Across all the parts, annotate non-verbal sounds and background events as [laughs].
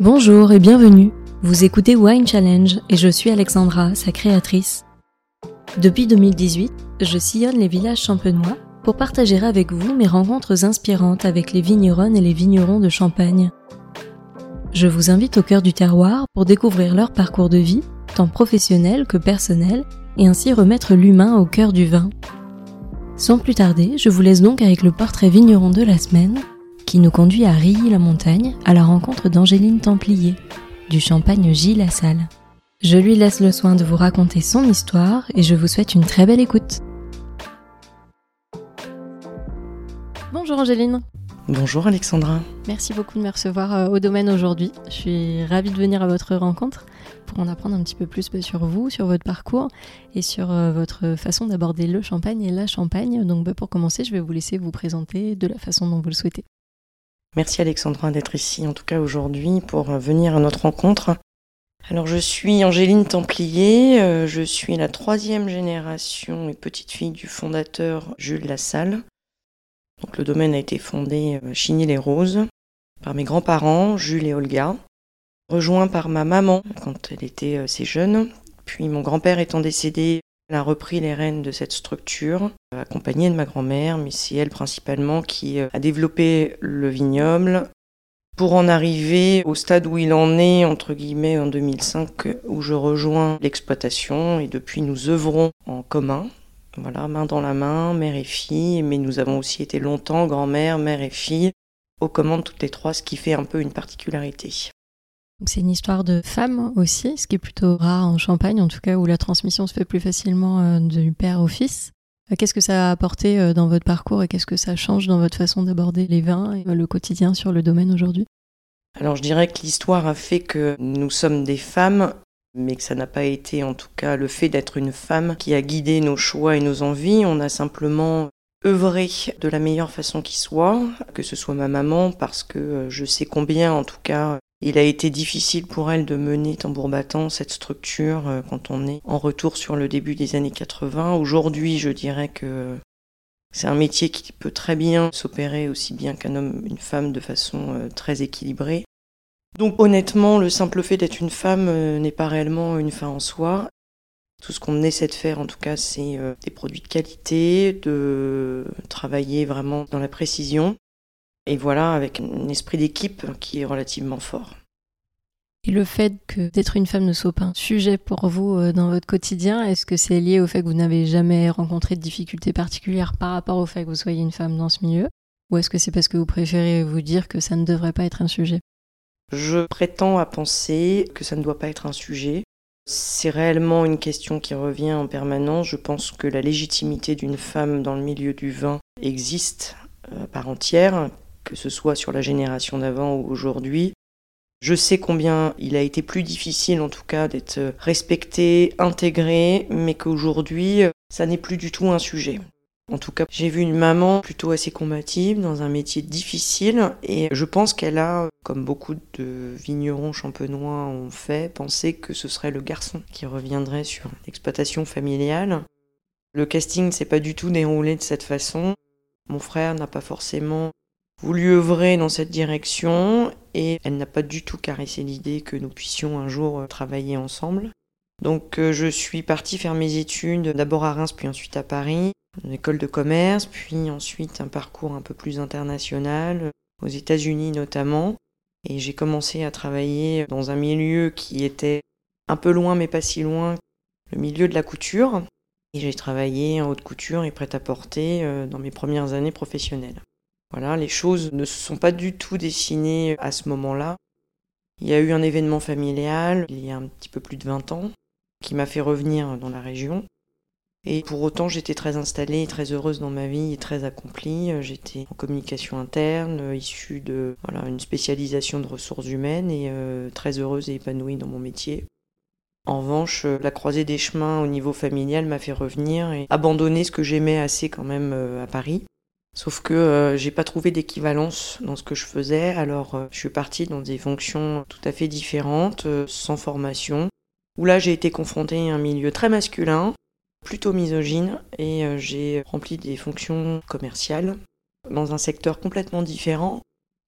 Bonjour et bienvenue. Vous écoutez Wine Challenge et je suis Alexandra, sa créatrice. Depuis 2018, je sillonne les villages champenois pour partager avec vous mes rencontres inspirantes avec les vigneronnes et les vignerons de Champagne. Je vous invite au cœur du terroir pour découvrir leur parcours de vie, tant professionnel que personnel, et ainsi remettre l'humain au cœur du vin. Sans plus tarder, je vous laisse donc avec le portrait vigneron de la semaine, qui nous conduit à Rilly-la-Montagne à la rencontre d'Angéline Templier, du champagne Gilles Lassalle. Je lui laisse le soin de vous raconter son histoire et je vous souhaite une très belle écoute. Bonjour Angéline. Bonjour Alexandra. Merci beaucoup de me recevoir euh, au domaine aujourd'hui. Je suis ravie de venir à votre rencontre pour en apprendre un petit peu plus sur vous, sur votre parcours et sur euh, votre façon d'aborder le champagne et la champagne. Donc bah, pour commencer, je vais vous laisser vous présenter de la façon dont vous le souhaitez. Merci Alexandra d'être ici en tout cas aujourd'hui pour euh, venir à notre rencontre. Alors je suis Angéline Templier, je suis la troisième génération et petite fille du fondateur Jules Lassalle. Donc, le domaine a été fondé euh, Chigny-les-Roses par mes grands-parents, Jules et Olga, rejoint par ma maman quand elle était euh, assez jeune. Puis mon grand-père étant décédé, elle a repris les rênes de cette structure, euh, accompagnée de ma grand-mère, mais c'est elle principalement qui a développé le vignoble pour en arriver au stade où il en est, entre guillemets, en 2005, où je rejoins l'exploitation. Et depuis nous œuvrons en commun. Voilà, main dans la main, mère et fille, mais nous avons aussi été longtemps grand-mère, mère et fille, aux commandes toutes les trois, ce qui fait un peu une particularité. C'est une histoire de femme aussi, ce qui est plutôt rare en Champagne, en tout cas où la transmission se fait plus facilement euh, du père au fils. Euh, qu'est-ce que ça a apporté euh, dans votre parcours et qu'est-ce que ça change dans votre façon d'aborder les vins et le quotidien sur le domaine aujourd'hui? Alors je dirais que l'histoire a fait que nous sommes des femmes mais que ça n'a pas été en tout cas le fait d'être une femme qui a guidé nos choix et nos envies. On a simplement œuvré de la meilleure façon qui soit, que ce soit ma maman, parce que je sais combien en tout cas il a été difficile pour elle de mener tambour battant cette structure euh, quand on est en retour sur le début des années 80. Aujourd'hui, je dirais que c'est un métier qui peut très bien s'opérer aussi bien qu'un homme, une femme de façon euh, très équilibrée. Donc honnêtement, le simple fait d'être une femme euh, n'est pas réellement une fin en soi. Tout ce qu'on essaie de faire, en tout cas, c'est des produits de qualité, de travailler vraiment dans la précision. Et voilà, avec un esprit d'équipe qui est relativement fort. Et le fait que d'être une femme ne soit pas un sujet pour vous euh, dans votre quotidien, est-ce que c'est lié au fait que vous n'avez jamais rencontré de difficultés particulières par rapport au fait que vous soyez une femme dans ce milieu? Ou est-ce que c'est parce que vous préférez vous dire que ça ne devrait pas être un sujet? Je prétends à penser que ça ne doit pas être un sujet. C'est réellement une question qui revient en permanence. Je pense que la légitimité d'une femme dans le milieu du vin existe euh, par entière, que ce soit sur la génération d'avant ou aujourd'hui. Je sais combien il a été plus difficile en tout cas d'être respecté, intégré, mais qu'aujourd'hui, ça n'est plus du tout un sujet. En tout cas, j'ai vu une maman plutôt assez combative dans un métier difficile et je pense qu'elle a, comme beaucoup de vignerons champenois ont fait, pensé que ce serait le garçon qui reviendrait sur l'exploitation familiale. Le casting s'est pas du tout déroulé de cette façon. Mon frère n'a pas forcément voulu œuvrer dans cette direction et elle n'a pas du tout caressé l'idée que nous puissions un jour travailler ensemble. Donc euh, je suis partie faire mes études d'abord à Reims puis ensuite à Paris une école de commerce, puis ensuite un parcours un peu plus international, aux États-Unis notamment. Et j'ai commencé à travailler dans un milieu qui était un peu loin mais pas si loin, le milieu de la couture. Et j'ai travaillé en haute couture et prêt-à-porter euh, dans mes premières années professionnelles. Voilà, les choses ne se sont pas du tout dessinées à ce moment-là. Il y a eu un événement familial il y a un petit peu plus de 20 ans qui m'a fait revenir dans la région. Et pour autant, j'étais très installée, très heureuse dans ma vie et très accomplie. J'étais en communication interne, euh, issue de voilà, une spécialisation de ressources humaines et euh, très heureuse et épanouie dans mon métier. En revanche, euh, la croisée des chemins au niveau familial m'a fait revenir et abandonner ce que j'aimais assez quand même à Paris. Sauf que j'ai pas trouvé d'équivalence dans ce que je faisais, alors je suis partie dans des fonctions tout à fait différentes, sans formation, où là j'ai été confrontée à un milieu très masculin, plutôt misogyne et euh, j'ai rempli des fonctions commerciales dans un secteur complètement différent.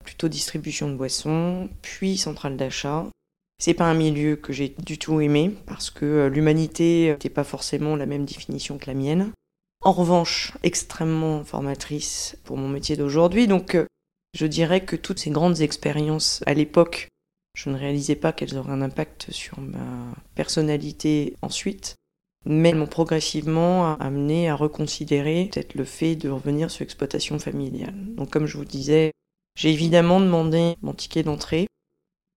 plutôt distribution de boissons, puis centrale d'achat. C'est pas un milieu que j'ai du tout aimé parce que euh, l'humanité n'était pas forcément la même définition que la mienne. En revanche, extrêmement formatrice pour mon métier d'aujourd'hui. Donc, euh, je dirais que toutes ces grandes expériences à l'époque, je ne réalisais pas qu'elles auraient un impact sur ma personnalité ensuite, mais elles m'ont progressivement amené à reconsidérer peut-être le fait de revenir sur l'exploitation familiale. Donc, comme je vous disais, j'ai évidemment demandé mon ticket d'entrée.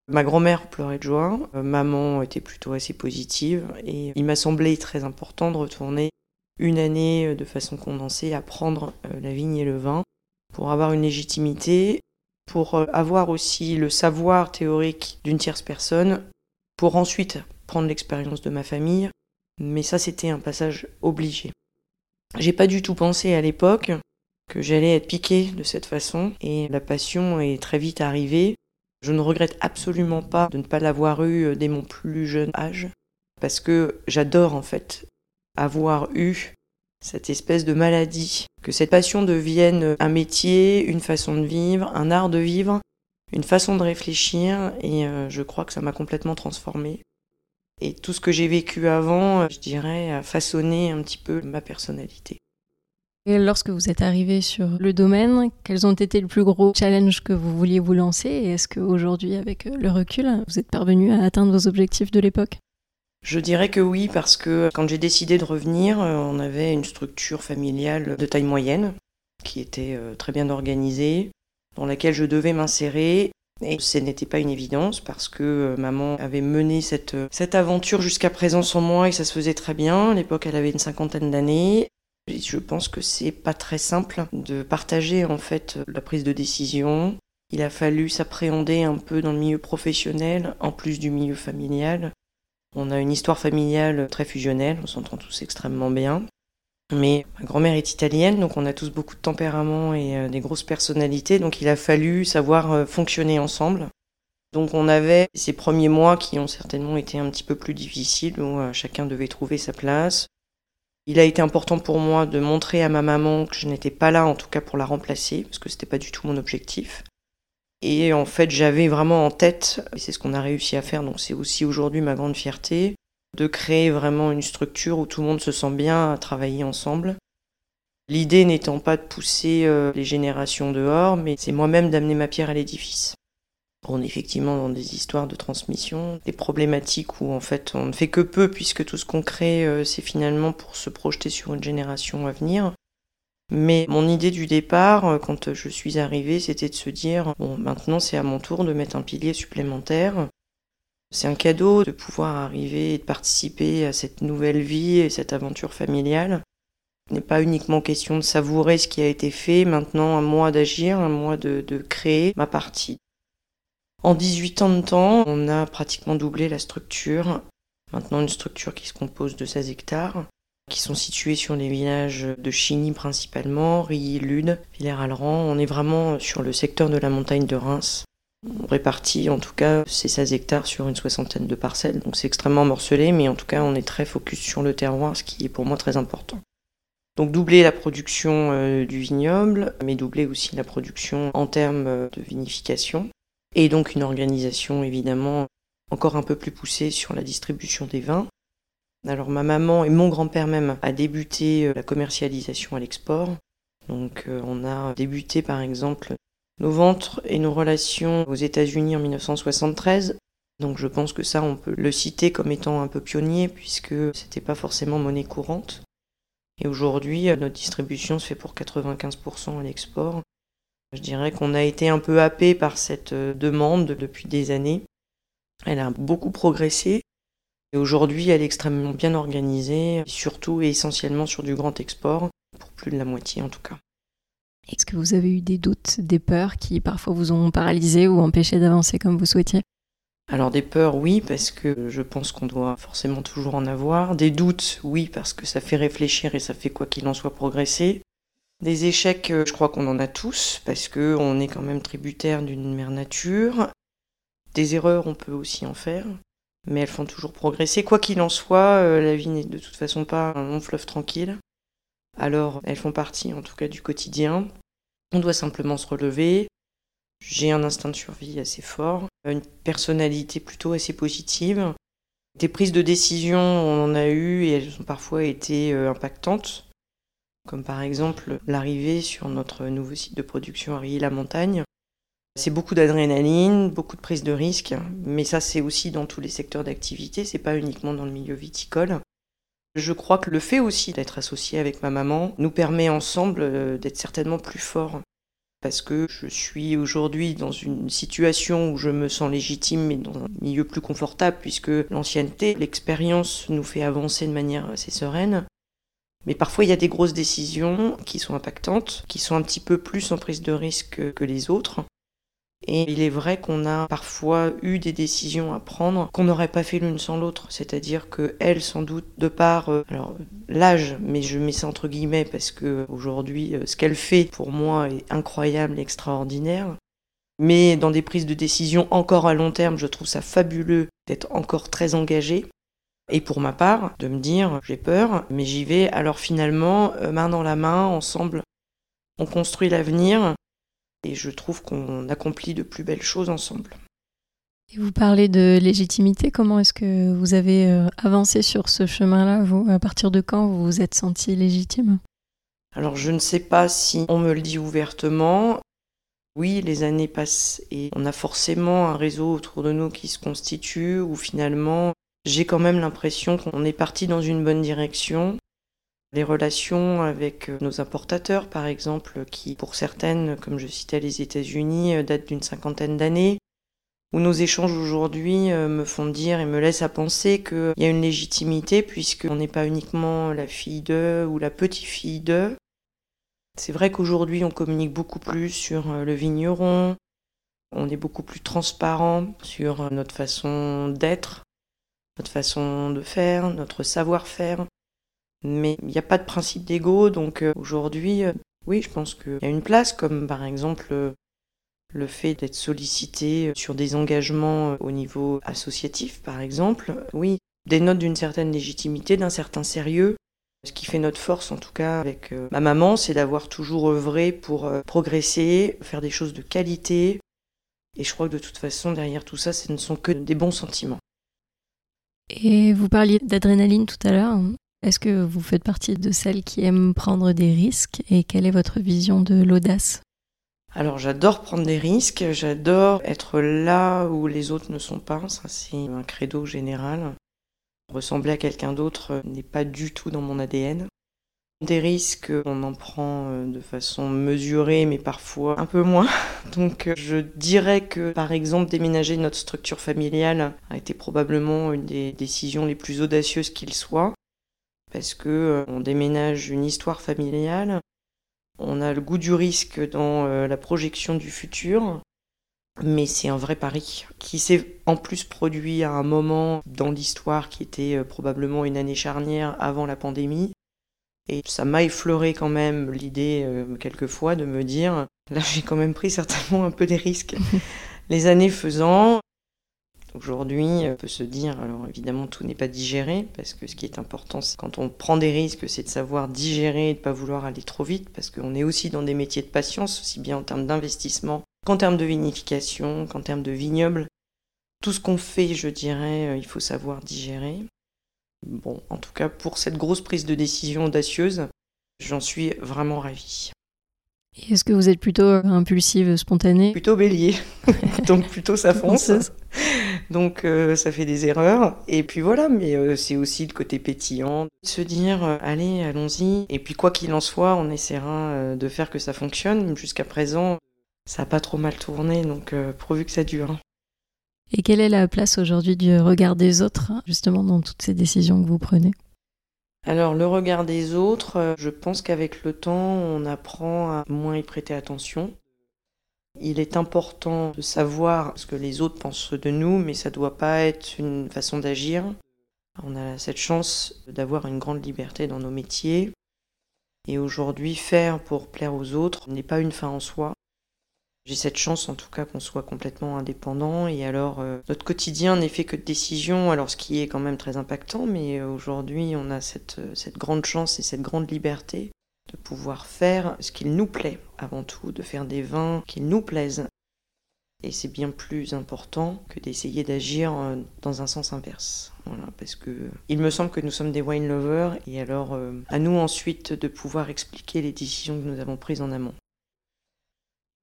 Ma grand-mère pleurait de joie, euh, maman était plutôt assez positive, et il m'a semblé très important de retourner une année euh, de façon condensée à prendre euh, la vigne et le vin pour avoir une légitimité, pour avoir aussi le savoir théorique d'une tierce personne, pour ensuite prendre l'expérience de ma famille, mais ça c'était un passage obligé. J'ai pas du tout pensé à l'époque que j'allais être piqué de cette façon et la passion est très vite arrivée. Je ne regrette absolument pas de ne pas l'avoir eu euh, dès mon plus jeune âge parce que j'adore en fait avoir eu cette espèce de maladie, que cette passion devienne un métier, une façon de vivre, un art de vivre, une façon de réfléchir et euh, je crois que ça m'a complètement transformée. Et tout ce que j'ai vécu avant, euh, je dirais, a façonné un petit peu ma personnalité. Et lorsque vous êtes arrivé sur le domaine, quels ont été les plus gros challenges que vous vouliez vous lancer? Et est-ce qu'aujourd'hui, avec le recul, vous êtes parvenu à atteindre vos objectifs de l'époque? Je dirais que oui, parce que quand j'ai décidé de revenir, euh, on avait une structure familiale de taille moyenne, qui était euh, très bien organisée, dans laquelle je devais m'insérer. Et ce n'était pas une évidence parce que euh, maman avait mené cette, cette aventure jusqu'à présent sans moi et ça se faisait très bien. À l'époque, elle avait une cinquantaine d'années. Je pense que c'est pas très simple de partager en fait la prise de décision. Il a fallu s'appréhender un peu dans le milieu professionnel en plus du milieu familial. On a une histoire familiale très fusionnelle, on s'entend tous extrêmement bien. Mais ma grand-mère est italienne, donc on a tous beaucoup de tempérament et euh, des grosses personnalités, donc il a fallu savoir euh, fonctionner ensemble. Donc on avait ces premiers mois qui ont certainement été un petit peu plus difficiles, où euh, chacun devait trouver sa place. Il a été important pour moi de montrer à ma maman que je n'étais pas là, en tout cas pour la remplacer, parce que c'était pas du tout mon objectif. Et en fait, j'avais vraiment en tête, et c'est ce qu'on a réussi à faire, donc c'est aussi aujourd'hui ma grande fierté, de créer vraiment une structure où tout le monde se sent bien à travailler ensemble. L'idée n'étant pas de pousser euh, les générations dehors, mais c'est moi-même d'amener ma pierre à l'édifice. On est effectivement dans des histoires de transmission, des problématiques où en fait on ne fait que peu puisque tout ce qu'on crée euh, c'est finalement pour se projeter sur une génération à venir. Mais mon idée du départ, euh, quand je suis arrivée, c'était de se dire bon maintenant c'est à mon tour de mettre un pilier supplémentaire. C'est un cadeau de pouvoir arriver et de participer à cette nouvelle vie et cette aventure familiale. Il n'est pas uniquement question de savourer ce qui a été fait, maintenant à moi d'agir, à moi de, de créer ma partie. En 18 ans de temps, on a pratiquement doublé la structure. Maintenant, une structure qui se compose de 16 hectares, qui sont situés sur les villages de Chigny principalement, Rilly, Lude, Villers-Alran. On est vraiment sur le secteur de la montagne de Reims. On répartit en tout cas ces 16 hectares sur une soixantaine de parcelles, donc c'est extrêmement morcelé, mais en tout cas on est très focus sur le terroir, ce qui est pour moi très important. Donc doubler la production euh, du vignoble, mais doubler aussi la production en termes de vinification et donc une organisation évidemment encore un peu plus poussée sur la distribution des vins. Alors ma maman et mon grand-père même a débuté euh, la commercialisation à l'export. Donc euh, on a débuté par exemple nos ventes et nos relations aux États-Unis en 1973. Donc je pense que ça on peut le citer comme étant un peu pionnier puisque c'était pas forcément monnaie courante. Et aujourd'hui euh, notre distribution se fait pour 95% à l'export je dirais qu'on a été un peu happé par cette demande depuis des années. Elle a beaucoup progressé et aujourd'hui elle est extrêmement bien organisée, surtout et essentiellement sur du grand export, pour plus de la moitié en tout cas. Est-ce que vous avez eu des doutes, des peurs qui parfois vous ont paralysé ou empêché d'avancer comme vous souhaitiez? Alors des peurs, oui, parce que je pense qu'on doit forcément toujours en avoir. Des doutes, oui, parce que ça fait réfléchir et ça fait quoi qu'il en soit progresser. Des échecs, euh, je crois qu'on en a tous, parce qu'on est quand même tributaire d'une mère nature. Des erreurs, on peut aussi en faire, mais elles font toujours progresser. Quoi qu'il en soit, euh, la vie n'est de toute façon pas un long fleuve tranquille. Alors, elles font partie, en tout cas, du quotidien. On doit simplement se relever. J'ai un instinct de survie assez fort, une personnalité plutôt assez positive. Des prises de décision, on en a eu et elles ont parfois été euh, impactantes, comme par exemple l'arrivée sur notre nouveau site de production à la montagne C'est beaucoup d'adrénaline, beaucoup de prise de risque, mais ça c'est aussi dans tous les secteurs d'activité, c'est pas uniquement dans le milieu viticole. Je crois que le fait aussi d'être associé avec ma maman nous permet ensemble euh, d'être certainement plus forts parce que je suis aujourd'hui dans une situation où je me sens légitime mais dans un milieu plus confortable puisque l'ancienneté, l'expérience nous fait avancer de manière assez sereine. Mais parfois il y a des grosses décisions qui sont impactantes, qui sont un petit peu plus en prise de risque que les autres. Et il est vrai qu'on a parfois eu des décisions à prendre qu'on n'aurait pas fait l'une sans l'autre. C'est-à-dire que elle, sans doute, de par euh, l'âge, mais je mets ça entre guillemets parce que aujourd'hui, euh, ce qu'elle fait pour moi est incroyable, extraordinaire. Mais dans des prises de décision encore à long terme, je trouve ça fabuleux d'être encore très engagée. Et pour ma part, de me dire j'ai peur, mais j'y vais. Alors finalement, euh, main dans la main, ensemble, on construit l'avenir et je trouve qu'on accomplit de plus belles choses ensemble. Et vous parlez de légitimité, comment est-ce que vous avez euh, avancé sur ce chemin-là Vous, à partir de quand vous vous êtes senti légitime? Alors je ne sais pas si on me le dit ouvertement. Oui, les années passent et on a forcément un réseau autour de nous qui se constitue où finalement j'ai quand même l'impression qu'on est parti dans une bonne direction. Les relations avec euh, nos importateurs, par exemple, qui pour certaines, comme je citais les États-Unis, euh, datent d'une cinquantaine d'années, où nos échanges aujourd'hui euh, me font dire et me laissent à penser qu'il y a une légitimité puisqu'on n'est pas uniquement la fille d'eux ou la petite-fille d'eux. C'est vrai qu'aujourd'hui on communique beaucoup plus sur le vigneron, on est beaucoup plus transparent sur notre façon d'être, notre façon de faire, notre savoir-faire. Mais il n'y a pas de principe d'ego, donc euh, aujourd'hui, euh, oui, je pense qu'il y a une place, comme par exemple euh, le fait d'être sollicité sur des engagements au niveau associatif, par exemple, oui, dénote d'une certaine légitimité, d'un certain sérieux. Ce qui fait notre force, en tout cas, avec ma maman, c'est d'avoir toujours œuvré pour progresser, faire des choses de qualité. Et je crois que de toute façon, derrière tout ça, ce ne sont que des bons sentiments. Et vous parliez d'adrénaline tout à l'heure. Est-ce que vous faites partie de celles qui aiment prendre des risques et quelle est votre vision de l'audace? Alors j'adore prendre des risques, j'adore être là où les autres ne sont pas, ça c'est un credo général. Ressembler à quelqu'un d'autre n'est pas du tout dans mon ADN. Des risques, on en prend euh, de façon mesurée, mais parfois un peu moins. [laughs] Donc euh, je dirais que par exemple déménager notre structure familiale a été probablement une des décisions les plus audacieuses qu'il soit parce que euh, on déménage une histoire familiale, on a le goût du risque dans euh, la projection du futur, mais c'est un vrai pari qui s'est en plus produit à un moment dans l'histoire qui était euh, probablement une année charnière avant la pandémie. Et ça m'a effleuré quand même l'idée quelquefois de me dire, là j'ai quand même pris certainement un peu des risques. [laughs] Les années faisant, Aujourd'hui, on peut se dire, alors évidemment tout n'est pas digéré, parce que ce qui est important, quand on prend des risques, c'est de savoir digérer et de ne pas vouloir aller trop vite, parce qu'on est aussi dans des métiers de patience, aussi bien en termes d'investissement qu'en termes de vinification, qu'en termes de vignoble. Tout ce qu'on fait, je dirais, euh, il faut savoir digérer. Bon, en tout cas, pour cette grosse prise de décision audacieuse, j'en suis vraiment ravie. Est-ce que vous êtes plutôt impulsive, spontanée? Plutôt bélier, [laughs] [laughs] donc plutôt ça fonce. [laughs] donc euh, ça fait des erreurs. Et puis voilà, mais euh, c'est aussi le côté pétillant. Se dire, euh, allez, allons-y. Et puis quoi qu'il en soit, on essaiera de faire que ça fonctionne. Jusqu'à présent, ça n'a pas trop mal tourné, donc pourvu que ça dure. Et quelle est la place aujourd'hui du regard des autres, justement, dans toutes ces décisions que vous prenez? Alors le regard des autres, euh, je pense qu'avec le temps, on apprend à moins y prêter attention. Il est important de savoir ce que les autres pensent de nous, mais ça ne doit pas être une façon d'agir. On a cette chance d'avoir une grande liberté dans nos métiers. Et aujourd'hui, faire pour plaire aux autres n'est pas une fin en soi. J'ai cette chance en tout cas qu'on soit complètement indépendant et alors euh, notre quotidien n'est fait que de décisions, alors ce qui est quand même très impactant, mais euh, aujourd'hui on a cette, euh, cette grande chance et cette grande liberté de pouvoir faire ce qu'il nous plaît avant tout, de faire des vins qui nous plaisent. Et c'est bien plus important que d'essayer d'agir euh, dans un sens inverse. Voilà, parce que il me semble que nous sommes des wine lovers et alors euh, à nous ensuite de pouvoir expliquer les décisions que nous avons prises en amont.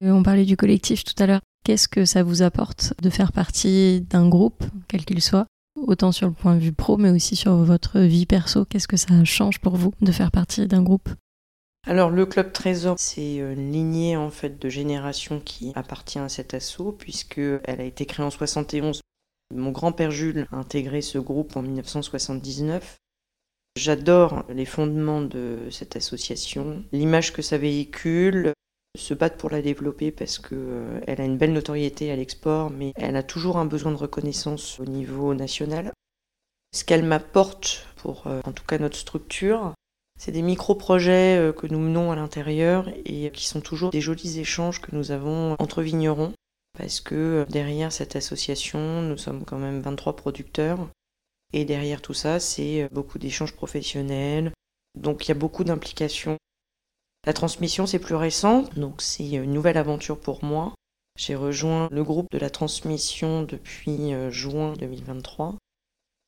Euh, on parlait du collectif tout à l'heure. Qu'est-ce que ça vous apporte de faire partie d'un groupe, quel qu'il soit, autant sur le point de vue pro, mais aussi sur votre vie perso? Qu'est-ce que ça change pour vous de faire partie d'un groupe? Alors le club Trésor, c'est une lignée en fait de génération qui appartient à cet assaut puisque elle a été créée en 71. Mon grand-père Jules a intégré ce groupe en 1979. J'adore les fondements de cette association, l'image que ça véhicule, se battre pour la développer parce qu'elle euh, a une belle notoriété à l'export, mais elle a toujours un besoin de reconnaissance au niveau national. Ce qu'elle m'apporte pour, euh, en tout cas, notre structure, c'est des micro-projets euh, que nous menons à l'intérieur et qui sont toujours des jolis échanges que nous avons entre vignerons. Parce que derrière cette association, nous sommes quand même 23 producteurs. Et derrière tout ça, c'est beaucoup d'échanges professionnels. Donc il y a beaucoup d'implications. La transmission, c'est plus récent, donc c'est une nouvelle aventure pour moi. J'ai rejoint le groupe de la transmission depuis juin 2023.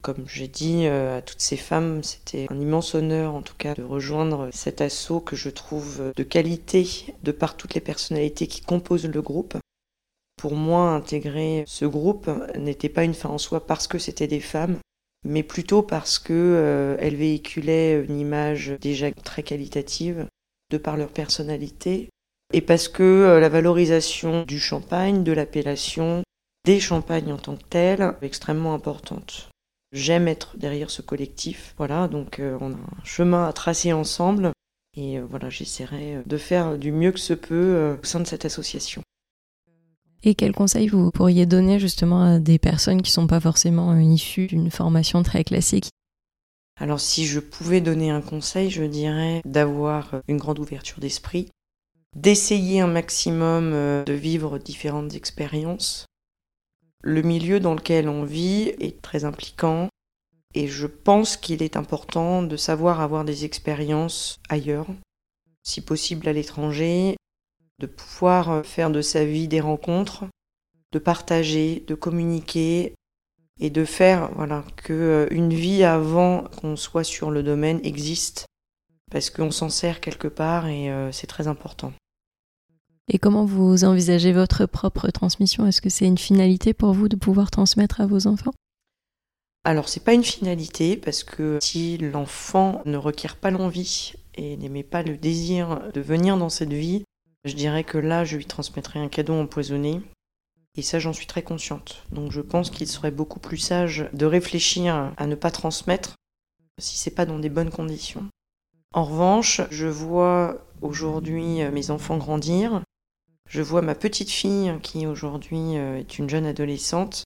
Comme j'ai dit euh, à toutes ces femmes, c'était un immense honneur en tout cas de rejoindre cet assaut que je trouve de qualité de par toutes les personnalités qui composent le groupe. Pour moi, intégrer ce groupe n'était pas une fin en soi parce que c'était des femmes, mais plutôt parce qu'elles euh, véhiculaient une image déjà très qualitative de par leur personnalité et parce que euh, la valorisation du champagne, de l'appellation, des champagnes en tant que telles, est extrêmement importante. J'aime être derrière ce collectif. Voilà, donc euh, on a un chemin à tracer ensemble. Et euh, voilà, j'essaierai de faire du mieux que ce peut au sein de cette association. Et quels conseils vous pourriez donner justement à des personnes qui ne sont pas forcément issues d'une formation très classique? Alors si je pouvais donner un conseil, je dirais d'avoir une grande ouverture d'esprit, d'essayer un maximum de vivre différentes expériences, le milieu dans lequel on vit est très impliquant et je pense qu'il est important de savoir avoir des expériences ailleurs, si possible à l'étranger, de pouvoir faire de sa vie des rencontres, de partager, de communiquer et de faire voilà que euh, une vie avant qu'on soit sur le domaine existe parce qu'on s'en sert quelque part et euh, c'est très important. Et comment vous envisagez votre propre transmission? Est-ce que c'est une finalité pour vous de pouvoir transmettre à vos enfants? Alors c'est pas une finalité parce que si l'enfant ne requiert pas l'envie et n'aimait pas le désir de venir dans cette vie, je dirais que là je lui transmettrais un cadeau empoisonné. Et ça j'en suis très consciente. Donc je pense qu'il serait beaucoup plus sage de réfléchir à ne pas transmettre si c'est pas dans des bonnes conditions. En revanche, je vois aujourd'hui mes enfants grandir je vois ma petite fille, qui aujourd'hui euh, est une jeune adolescente,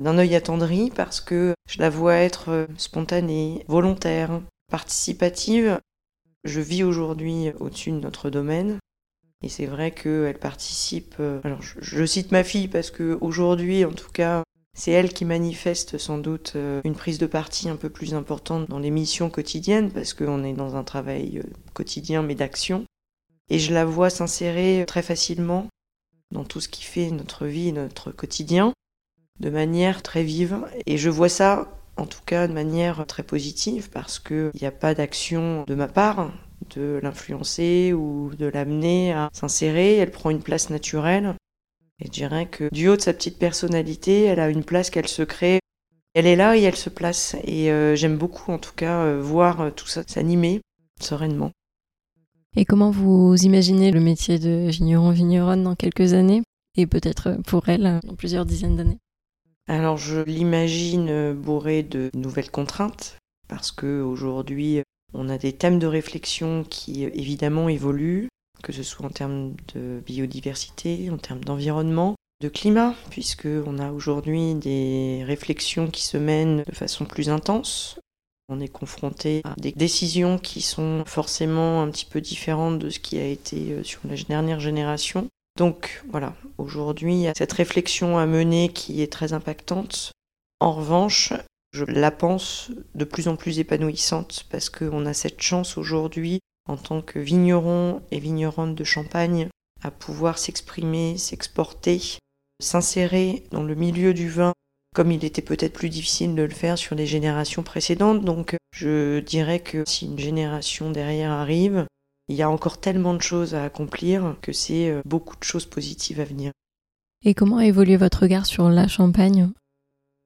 d'un œil attendri parce que je la vois être euh, spontanée, volontaire, participative. Je vis aujourd'hui au-dessus de notre domaine. Et c'est vrai qu'elle participe. Euh, alors, je, cite ma fille parce que aujourd'hui, en tout cas, c'est elle qui manifeste sans doute une prise de parti un peu plus importante dans les missions quotidiennes parce qu'on est dans un travail quotidien mais d'action. Et je la vois s'insérer très facilement dans tout ce qui fait notre vie, notre quotidien, de manière très vive. Et je vois ça, en tout cas, de manière très positive, parce qu'il n'y a pas d'action de ma part de l'influencer ou de l'amener à s'insérer. Elle prend une place naturelle. Et je dirais que du haut de sa petite personnalité, elle a une place qu'elle se crée. Elle est là et elle se place. Et euh, j'aime beaucoup, en tout cas, euh, voir tout ça s'animer sereinement. Et comment vous imaginez le métier de vigneron-vigneronne dans quelques années? Et peut-être pour elle dans plusieurs dizaines d'années? Alors je l'imagine bourré de nouvelles contraintes parce qu'aujourd'hui on a des thèmes de réflexion qui évidemment évoluent, que ce soit en termes de biodiversité, en termes d'environnement, de climat, puisque on a aujourd'hui des réflexions qui se mènent de façon plus intense on est confronté à des décisions qui sont forcément un petit peu différentes de ce qui a été euh, sur la dernière génération. Donc voilà, aujourd'hui, il y a cette réflexion à mener qui est très impactante. En revanche, je la pense de plus en plus épanouissante parce qu'on a cette chance aujourd'hui, en tant que vigneron et vigneronne de Champagne, à pouvoir s'exprimer, s'exporter s'insérer dans le milieu du vin comme il était peut-être plus difficile de le faire sur les générations précédentes. Donc je dirais que si une génération derrière arrive, il y a encore tellement de choses à accomplir que c'est euh, beaucoup de choses positives à venir. Et comment a évolué votre regard sur la Champagne?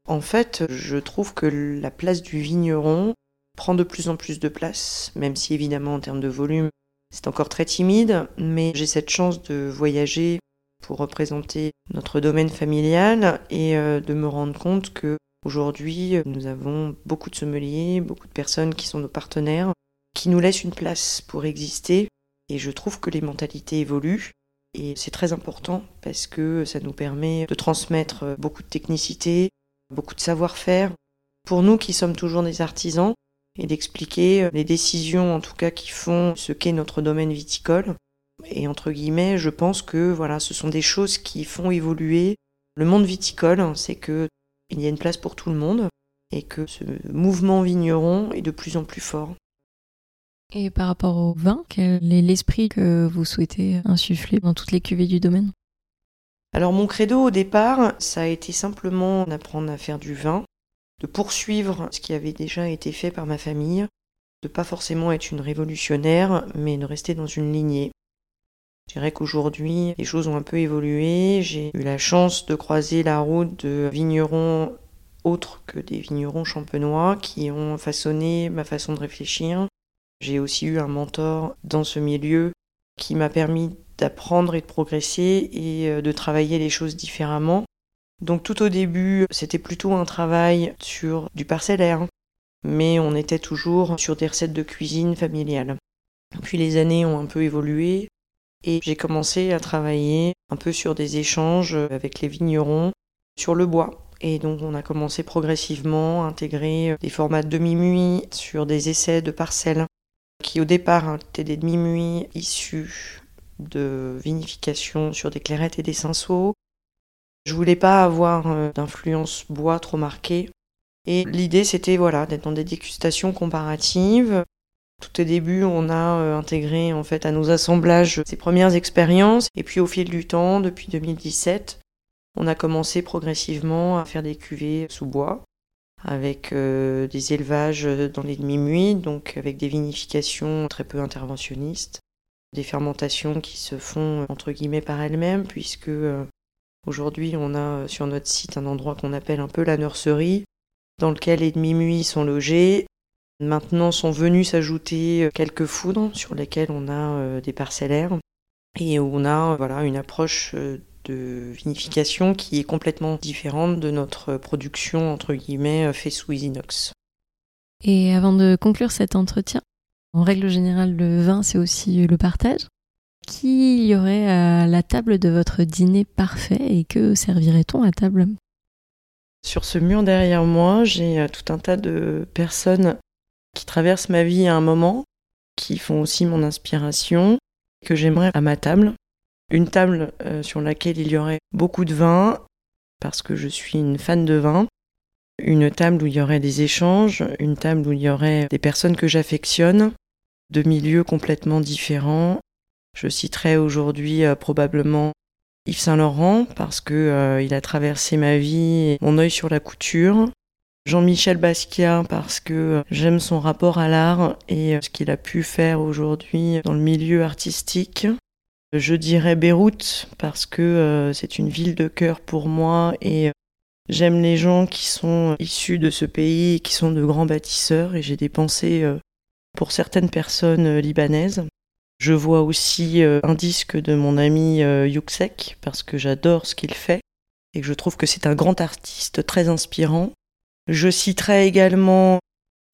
En fait, je trouve que la place du vigneron prend de plus en plus de place, même si évidemment en termes de volume, c'est encore très timide, mais j'ai cette chance de voyager pour représenter notre domaine familial et euh, de me rendre compte que aujourd'hui nous avons beaucoup de sommeliers, beaucoup de personnes qui sont nos partenaires, qui nous laissent une place pour exister. Et je trouve que les mentalités évoluent. Et c'est très important parce que ça nous permet de transmettre beaucoup de technicité, beaucoup de savoir-faire. Pour nous qui sommes toujours des artisans, et d'expliquer les décisions en tout cas qui font ce qu'est notre domaine viticole. Et entre guillemets, je pense que voilà, ce sont des choses qui font évoluer le monde viticole, c'est que il y a une place pour tout le monde et que ce mouvement vigneron est de plus en plus fort. Et par rapport au vin, quel est l'esprit que vous souhaitez insuffler dans toutes les cuvées du domaine? Alors mon credo au départ, ça a été simplement d'apprendre à faire du vin, de poursuivre ce qui avait déjà été fait par ma famille, de pas forcément être une révolutionnaire, mais de rester dans une lignée. Je dirais qu'aujourd'hui, les choses ont un peu évolué. J'ai eu la chance de croiser la route de vignerons autres que des vignerons champenois qui ont façonné ma façon de réfléchir. J'ai aussi eu un mentor dans ce milieu qui m'a permis d'apprendre et de progresser et euh, de travailler les choses différemment. Donc tout au début, c'était plutôt un travail sur du parcellaire, mais on était toujours sur des recettes de cuisine familiales. Puis les années ont un peu évolué. Et j'ai commencé à travailler un peu sur des échanges avec les vignerons sur le bois. Et donc on a commencé progressivement à intégrer des formats de demi-muit sur des essais de parcelles qui au départ étaient des demi-muits issus de vinification sur des clairettes et des cinceaux. Je voulais pas avoir euh, d'influence bois trop marquée. Et l'idée c'était voilà d'être dans des dégustations comparatives tout au début, on a euh, intégré en fait à nos assemblages ces premières expériences et puis au fil du temps, depuis 2017, on a commencé progressivement à faire des cuvées sous bois avec euh, des élevages dans les demi-muits, donc avec des vinifications très peu interventionnistes, des fermentations qui se font entre guillemets par elles-mêmes puisque euh, aujourd'hui on a sur notre site un endroit qu'on appelle un peu la nurserie dans lequel les demi-muits sont logés Maintenant sont venus s'ajouter euh, quelques foudres sur lesquelles on a euh, des parcellaires et on a voilà, une approche euh, de vinification qui est complètement différente de notre production entre guillemets fait sous inox. Et avant de conclure cet entretien, en règle générale, le vin c'est aussi le partage. Qui y aurait à la table de votre dîner parfait et que servirait-on à table? Sur ce mur derrière moi, j'ai tout un tas de personnes qui traversent ma vie à un moment, qui font aussi mon inspiration, que j'aimerais à ma table. Une table euh, sur laquelle il y aurait beaucoup de vin, parce que je suis une fan de vin. Une table où il y aurait des échanges, une table où il y aurait des personnes que j'affectionne, de milieux complètement différents. Je citerai aujourd'hui euh, probablement Yves Saint Laurent parce que euh, il a traversé ma vie, mon œil sur la couture, Jean-Michel Basquiat parce que j'aime son rapport à l'art et ce qu'il a pu faire aujourd'hui dans le milieu artistique. Je dirais Beyrouth parce que euh, c'est une ville de cœur pour moi et j'aime les gens qui sont issus de ce pays et qui sont de grands bâtisseurs et j'ai des pensées euh, pour certaines personnes euh, libanaises. Je vois aussi un disque de mon ami Yuxek parce que j'adore ce qu'il fait et que je trouve que c'est un grand artiste très inspirant. Je citerai également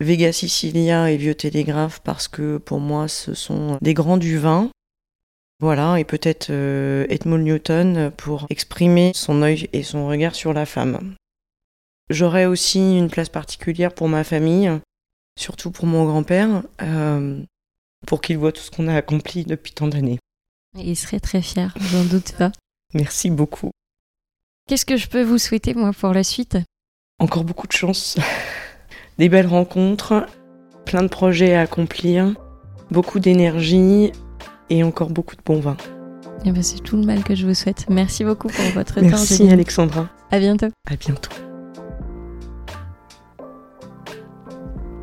Vega Sicilia et Vieux Télégraphe parce que pour moi ce sont des grands du vin. Voilà, et peut-être euh, Edmond Newton pour exprimer son œil et son regard sur la femme. J'aurais aussi une place particulière pour ma famille, surtout pour mon grand-père, euh, pour qu'il voit tout ce qu'on a accompli depuis tant d'années. Il serait très fier, j'en doute pas. Merci beaucoup. Qu'est-ce que je peux vous souhaiter, moi, pour la suite? Encore beaucoup de chance, [laughs] des belles rencontres, plein de projets à accomplir, beaucoup d'énergie et encore beaucoup de bon vin. Et ben c'est tout le mal que je vous souhaite. Merci beaucoup pour votre temps. Merci Alexandra. À bientôt. À bientôt.